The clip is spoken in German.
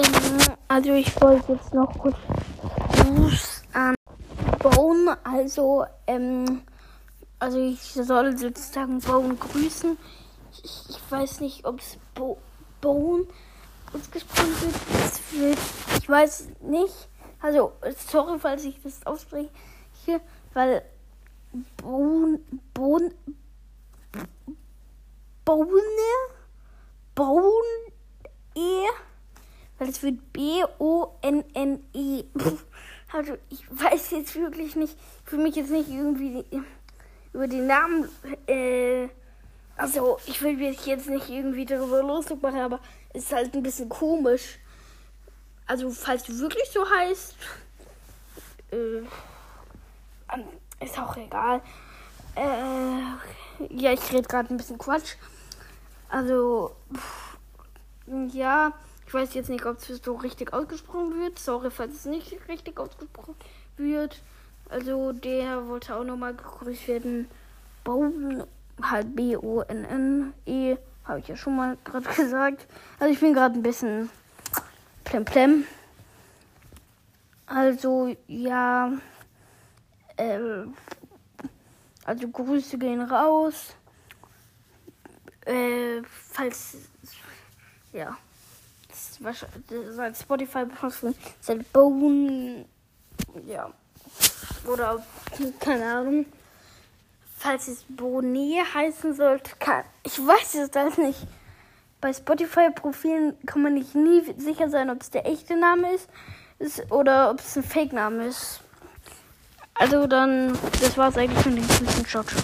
Ähm, also ich wollte jetzt noch kurz an Bone, also ähm, also ich soll sozusagen Bone grüßen. Ich, ich weiß nicht, ob es Bo Bone ausgesprochen wird. Ich weiß nicht. Also sorry, falls ich das ausspreche, weil Bone Bone Bone Bone E weil es wird B-O-N-N-E. Also ich weiß jetzt wirklich nicht, für mich jetzt nicht irgendwie über den Namen, äh, also ich will mich jetzt nicht irgendwie darüber lustig machen, aber es ist halt ein bisschen komisch. Also falls du wirklich so heißt, äh, ist auch egal. Äh, ja, ich rede gerade ein bisschen Quatsch. Also, ja. Ich weiß jetzt nicht, ob es so richtig ausgesprochen wird. Sorry, falls es nicht richtig ausgesprochen wird. Also der wollte auch nochmal gegrüßt werden. Bauen, halt B-O-N-N-E. Habe ich ja schon mal gerade gesagt. Also ich bin gerade ein bisschen plemplem. Also ja. Äh, also Grüße gehen raus. Äh, falls. Ja seit Spotify benutzen, seit Bone, ja, oder keine Ahnung. Falls es Bonet heißen sollte, kann, ich weiß es das nicht. Bei Spotify-Profilen kann man nicht nie sicher sein, ob es der echte Name ist, ist oder ob es ein Fake-Name ist. Also dann, das war es eigentlich von. Ciao, ciao.